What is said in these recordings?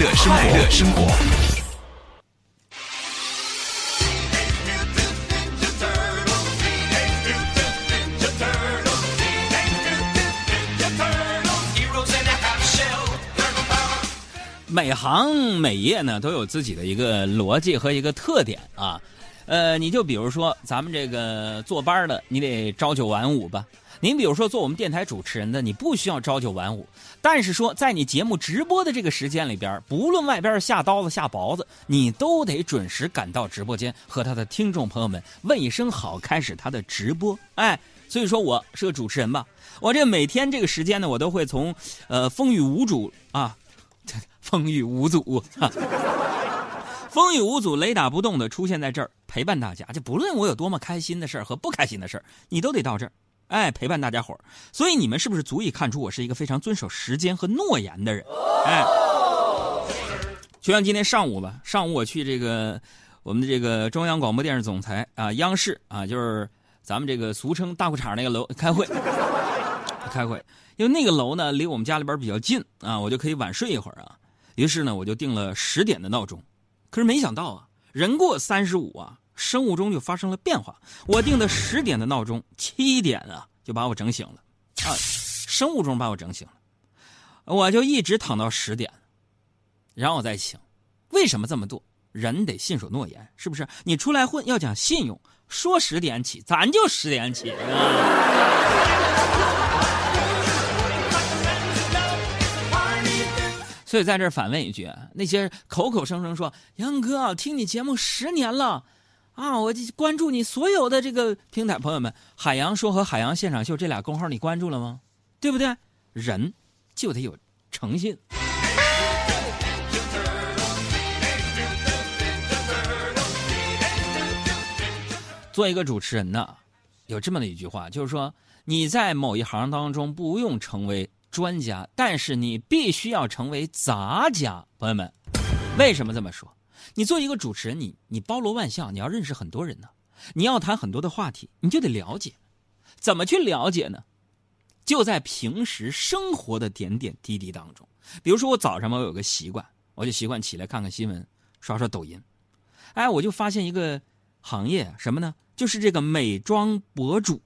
乐生活，快乐生活。每行每业呢都有自己的一个逻辑和一个特点啊，呃，你就比如说咱们这个坐班的，你得朝九晚五吧。您比如说做我们电台主持人的，你不需要朝九晚五，但是说在你节目直播的这个时间里边，不论外边下刀子下雹子，你都得准时赶到直播间和他的听众朋友们问一声好，开始他的直播。哎，所以说我是个主持人吧，我这每天这个时间呢，我都会从呃风雨无阻啊。风雨无阻，风雨无阻，雷打不动的出现在这儿陪伴大家。就不论我有多么开心的事儿和不开心的事儿，你都得到这儿，哎，陪伴大家伙儿。所以你们是不是足以看出我是一个非常遵守时间和诺言的人？哎，就像今天上午吧，上午我去这个我们的这个中央广播电视总台啊，央视啊，就是咱们这个俗称大裤衩那个楼开会，开会，因为那个楼呢离我们家里边比较近啊，我就可以晚睡一会儿啊。于是呢，我就定了十点的闹钟，可是没想到啊，人过三十五啊，生物钟就发生了变化。我定的十点的闹钟，七点啊就把我整醒了，啊，生物钟把我整醒了，我就一直躺到十点，然后我再醒。为什么这么做？人得信守诺言，是不是？你出来混要讲信用，说十点起，咱就十点起啊。所以在这反问一句：那些口口声声说杨哥听你节目十年了，啊，我就关注你所有的这个平台朋友们，海洋说和海洋现场秀这俩公号你关注了吗？对不对？人就得有诚信。做一个主持人呢，有这么的一句话，就是说你在某一行当中不用成为。专家，但是你必须要成为杂家，朋友们，为什么这么说？你做一个主持人，你你包罗万象，你要认识很多人呢，你要谈很多的话题，你就得了解，怎么去了解呢？就在平时生活的点点滴滴当中，比如说我早上嘛，我有个习惯，我就习惯起来看看新闻，刷刷抖音，哎，我就发现一个行业什么呢？就是这个美妆博主，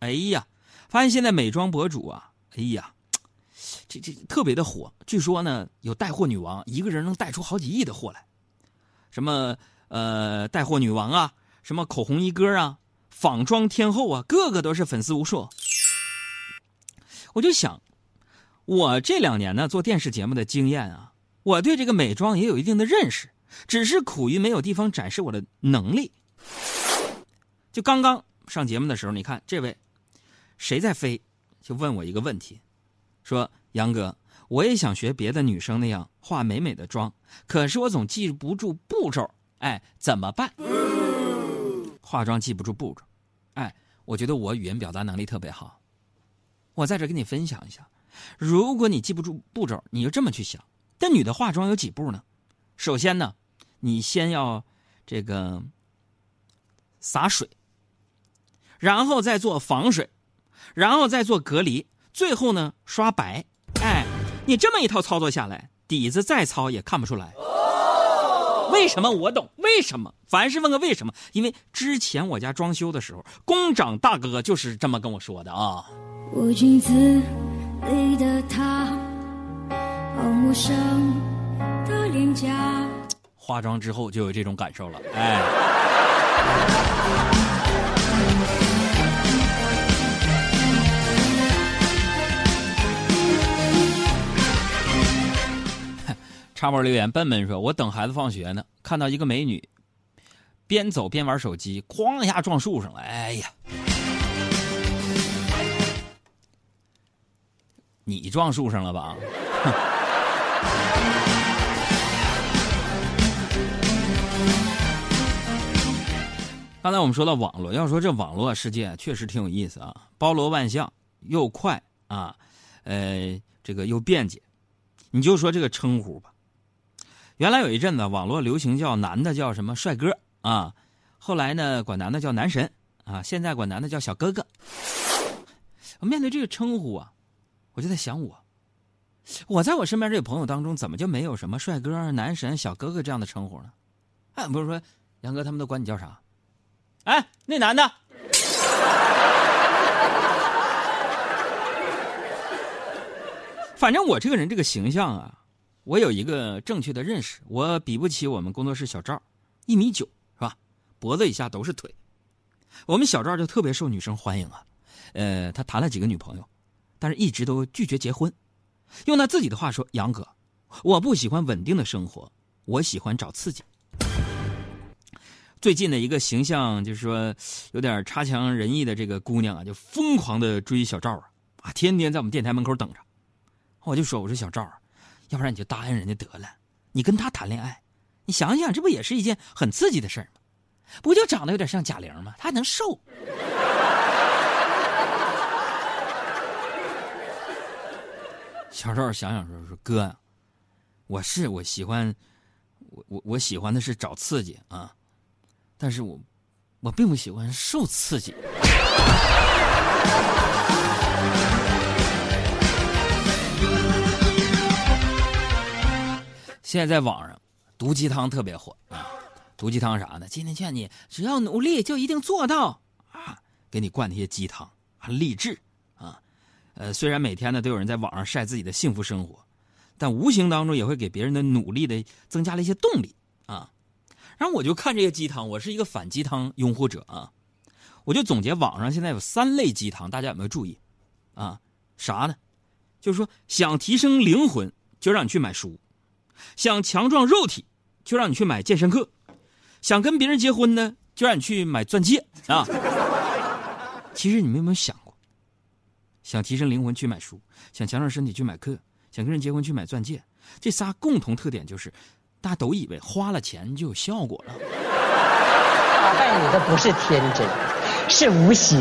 哎呀，发现现在美妆博主啊，哎呀。这这特别的火，据说呢有带货女王，一个人能带出好几亿的货来，什么呃带货女王啊，什么口红一哥啊，仿妆天后啊，个个都是粉丝无数。我就想，我这两年呢做电视节目的经验啊，我对这个美妆也有一定的认识，只是苦于没有地方展示我的能力。就刚刚上节目的时候，你看这位谁在飞，就问我一个问题。说杨哥，我也想学别的女生那样化美美的妆，可是我总记不住步骤，哎，怎么办？化妆记不住步骤，哎，我觉得我语言表达能力特别好，我在这跟你分享一下。如果你记不住步骤，你就这么去想：这女的化妆有几步呢？首先呢，你先要这个洒水，然后再做防水，然后再做隔离。最后呢，刷白，你这么一套操作下来，底子再糙也看不出来。为什么我懂？为什么？凡是问个为什么，因为之前我家装修的时候，工长大哥就是这么跟我说的啊。我镜子里的他，好陌生的脸颊。化妆之后就有这种感受了，哎。插播留言，笨笨说：“我等孩子放学呢，看到一个美女，边走边玩手机，哐一下撞树上了。哎呀，你撞树上了吧？”刚才我们说到网络，要说这网络世界确实挺有意思啊，包罗万象，又快啊，呃，这个又便捷。你就说这个称呼吧。原来有一阵子，网络流行叫男的叫什么帅哥啊，后来呢管男的叫男神啊，现在管男的叫小哥哥。面对这个称呼啊，我就在想我，我在我身边这个朋友当中，怎么就没有什么帅哥、男神、小哥哥这样的称呼呢？哎，不是说杨哥他们都管你叫啥？哎，那男的。反正我这个人这个形象啊，我有一个正确的认识，我比不起我们工作室小赵，一米九是吧？脖子以下都是腿。我们小赵就特别受女生欢迎啊，呃，他谈了几个女朋友，但是一直都拒绝结婚。用他自己的话说：“杨哥，我不喜欢稳定的生活，我喜欢找刺激。”最近的一个形象就是说有点差强人意的这个姑娘啊，就疯狂的追小赵啊，啊，天天在我们电台门口等着。我就说：“我说小赵啊，要不然你就答应人家得了，你跟他谈恋爱，你想想，这不也是一件很刺激的事吗？不就长得有点像贾玲吗？他还能瘦。”小赵想想说：“说哥，我是我喜欢，我我我喜欢的是找刺激啊，但是我我并不喜欢受刺激。”现在在网上，毒鸡汤特别火啊！毒鸡汤啥呢？今天劝你，只要努力就一定做到啊！给你灌那些鸡汤啊，励志啊！呃，虽然每天呢都有人在网上晒自己的幸福生活，但无形当中也会给别人的努力的增加了一些动力啊！然后我就看这些鸡汤，我是一个反鸡汤拥护者啊！我就总结网上现在有三类鸡汤，大家有没有注意啊？啥呢？就是说想提升灵魂，就让你去买书。想强壮肉体，就让你去买健身课；想跟别人结婚呢，就让你去买钻戒啊。其实你们有没有想过，想提升灵魂去买书，想强壮身体去买课，想跟人结婚去买钻戒，这仨共同特点就是，大家都以为花了钱就有效果了。打败你的不是天真，是无邪。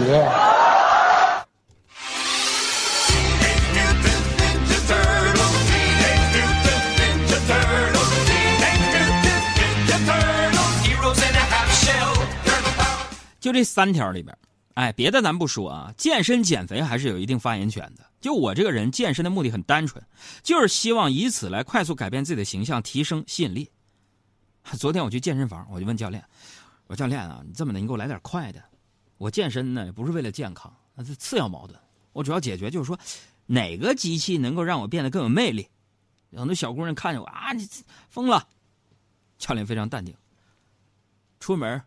就这三条里边，哎，别的咱不说啊，健身减肥还是有一定发言权的。就我这个人，健身的目的很单纯，就是希望以此来快速改变自己的形象，提升吸引力。昨天我去健身房，我就问教练：“我说教练啊，你这么的，你给我来点快的。我健身呢，不是为了健康，那是次要矛盾。我主要解决就是说，哪个机器能够让我变得更有魅力？很多小姑娘看见我啊，你疯了。教练非常淡定，出门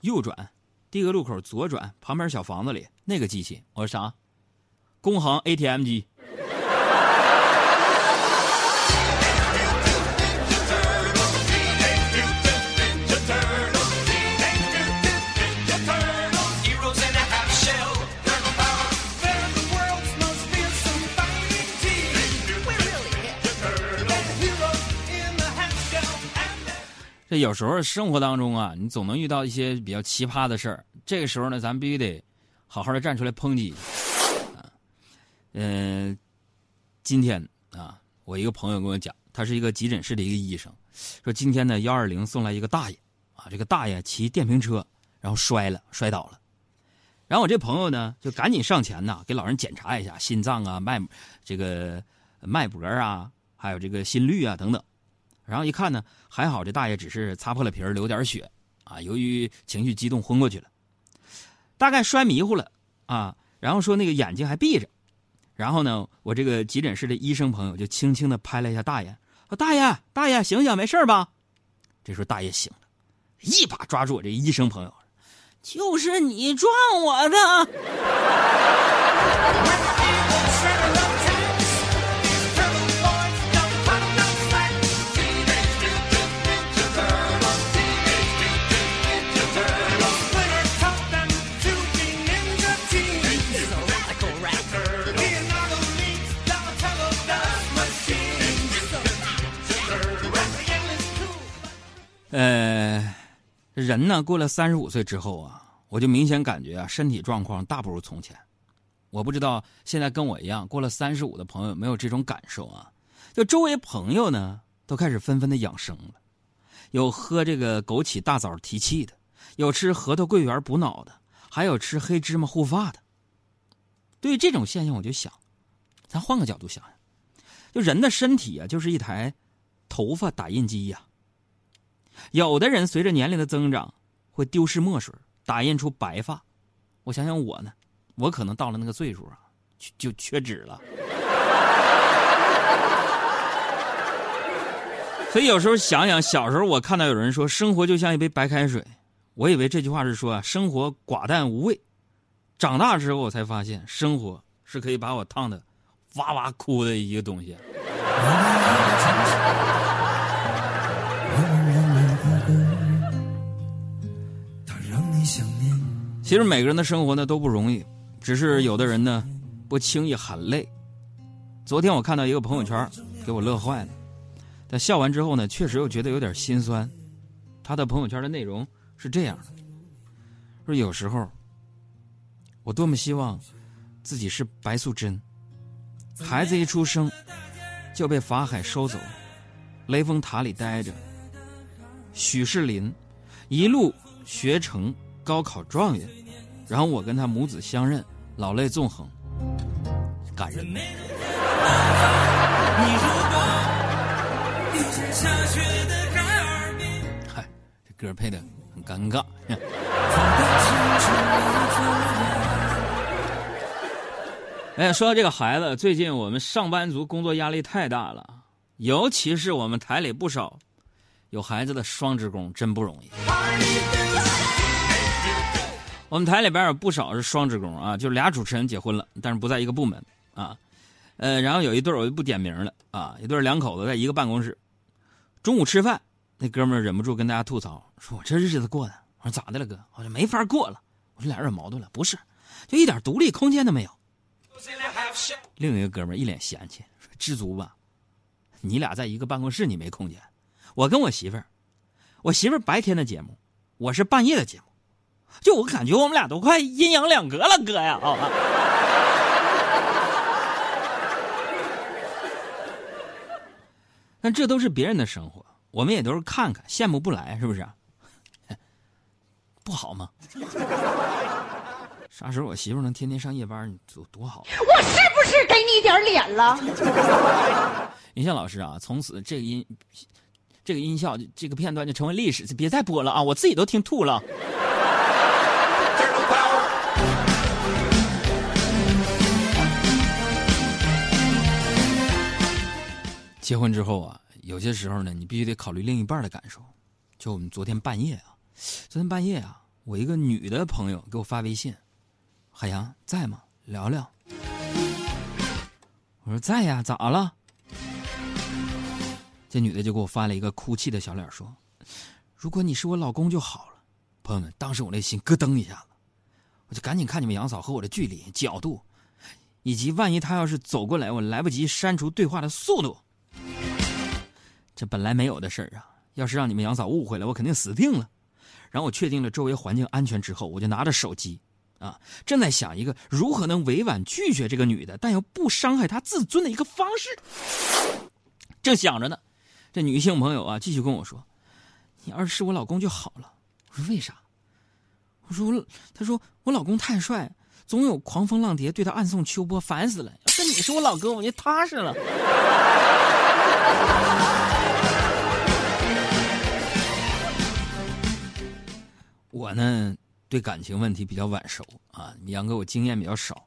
右转。第一个路口左转，旁边小房子里那个机器，我说啥？工行 ATM 机。有时候生活当中啊，你总能遇到一些比较奇葩的事儿。这个时候呢，咱们必须得好好的站出来抨击啊。嗯，今天啊，我一个朋友跟我讲，他是一个急诊室的一个医生，说今天呢，幺二零送来一个大爷啊，这个大爷骑电瓶车，然后摔了，摔倒了。然后我这朋友呢，就赶紧上前呐，给老人检查一下心脏啊、脉这个脉搏啊，还有这个心率啊等等。然后一看呢，还好这大爷只是擦破了皮儿，流点血，啊，由于情绪激动昏过去了，大概摔迷糊了，啊，然后说那个眼睛还闭着，然后呢，我这个急诊室的医生朋友就轻轻的拍了一下大爷，说大爷大爷醒醒，没事吧？这时候大爷醒了，一把抓住我这医生朋友，就是你撞我的。人呢，过了三十五岁之后啊，我就明显感觉啊，身体状况大不如从前。我不知道现在跟我一样过了三十五的朋友有没有这种感受啊？就周围朋友呢，都开始纷纷的养生了，有喝这个枸杞大枣提气的，有吃核桃桂圆补脑的，还有吃黑芝麻护发的。对于这种现象，我就想，咱换个角度想想，就人的身体啊，就是一台头发打印机呀。有的人随着年龄的增长，会丢失墨水，打印出白发。我想想我呢，我可能到了那个岁数啊，就就缺纸了。所以有时候想想，小时候我看到有人说生活就像一杯白开水，我以为这句话是说啊，生活寡淡无味。长大之后我才发现，生活是可以把我烫的哇哇哭的一个东西。其实每个人的生活呢都不容易，只是有的人呢不轻易喊累。昨天我看到一个朋友圈，给我乐坏了。但笑完之后呢，确实又觉得有点心酸。他的朋友圈的内容是这样的：说有时候，我多么希望自己是白素贞，孩子一出生就被法海收走，雷峰塔里待着。许世林一路学成。高考状元，然后我跟他母子相认，老泪纵横，感人。嗨，这歌配的很尴尬。哎，说到这个孩子，最近我们上班族工作压力太大了，尤其是我们台里不少有孩子的双职工，真不容易。我们台里边有不少是双职工啊，就是俩主持人结婚了，但是不在一个部门啊。呃，然后有一对我就不点名了啊，一对两口子在一个办公室。中午吃饭，那哥们忍不住跟大家吐槽，说我这日子过的，我说咋的了哥？我说没法过了。我说俩人有矛盾了，不是，就一点独立空间都没有。另一个哥们一脸嫌弃，说知足吧，你俩在一个办公室你没空间，我跟我媳妇儿，我媳妇儿白天的节目，我是半夜的节目。就我感觉我们俩都快阴阳两隔了，哥呀！啊，但这都是别人的生活，我们也都是看看，羡慕不来，是不是？不好吗？啥时候我媳妇能天天上夜班，多多好！我是不是给你点脸了？云笑老师啊，从此这个音，这个音效，这个片段就成为历史，别再播了啊！我自己都听吐了。结婚之后啊，有些时候呢，你必须得考虑另一半的感受。就我们昨天半夜啊，昨天半夜啊，我一个女的朋友给我发微信：“海洋在吗？聊聊。”我说：“在呀，咋了？”这女的就给我发了一个哭泣的小脸，说：“如果你是我老公就好了。”朋友们，当时我那心咯噔一下子，我就赶紧看你们杨嫂和我的距离、角度，以及万一她要是走过来，我来不及删除对话的速度。这本来没有的事儿啊！要是让你们杨嫂误会了，我肯定死定了。然后我确定了周围环境安全之后，我就拿着手机，啊，正在想一个如何能委婉拒绝这个女的，但又不伤害她自尊的一个方式。正想着呢，这女性朋友啊，继续跟我说：“你要是我老公就好了。”我说：“为啥？”我说：“我……他说我老公太帅，总有狂风浪蝶对他暗送秋波，烦死了。要是你是我老哥，我就踏实了。”我呢，对感情问题比较晚熟啊，杨哥我经验比较少，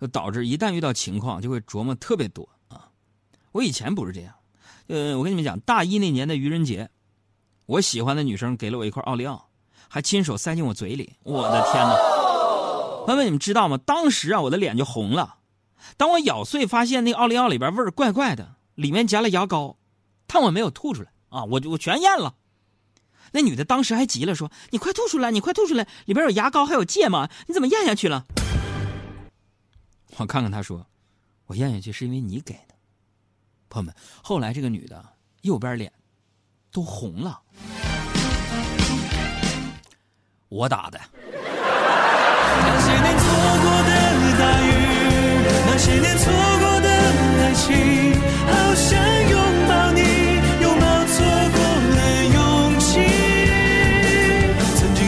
就导致一旦遇到情况就会琢磨特别多啊。我以前不是这样，呃，我跟你们讲，大一那年的愚人节，我喜欢的女生给了我一块奥利奥，还亲手塞进我嘴里，我的天哪！朋友们，你们知道吗？当时啊，我的脸就红了。当我咬碎发现那奥利奥里边味儿怪怪的，里面夹了牙膏，但我没有吐出来啊，我我全咽了。那女的当时还急了，说：“你快吐出来，你快吐出来，里边有牙膏，还有芥末，你怎么咽下去了？”我看看，她说：“我咽下去是因为你给的。”朋友们，后来这个女的右边脸都红了，我打的。那些年错过的大雨，那些年错过的爱情，好像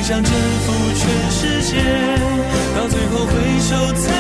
想征服全世界，到最后回首才。